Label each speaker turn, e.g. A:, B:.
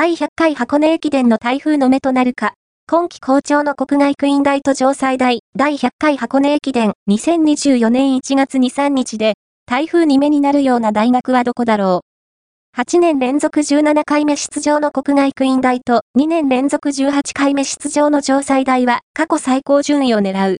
A: 第100回箱根駅伝の台風の目となるか、今季好調の国外クイーン大と城西大。第100回箱根駅伝。2024年1月2、3日で、台風に目になるような大学はどこだろう。8年連続17回目出場の国外クイーン大と2年連続18回目出場の城西大は過去最高順位を狙う。